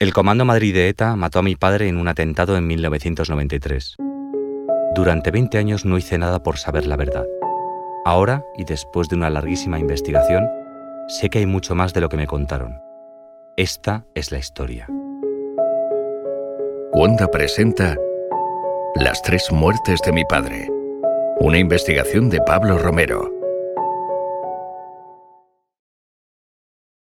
El Comando Madrid de ETA mató a mi padre en un atentado en 1993. Durante 20 años no hice nada por saber la verdad. Ahora, y después de una larguísima investigación, sé que hay mucho más de lo que me contaron. Esta es la historia. Wanda presenta Las tres muertes de mi padre. Una investigación de Pablo Romero.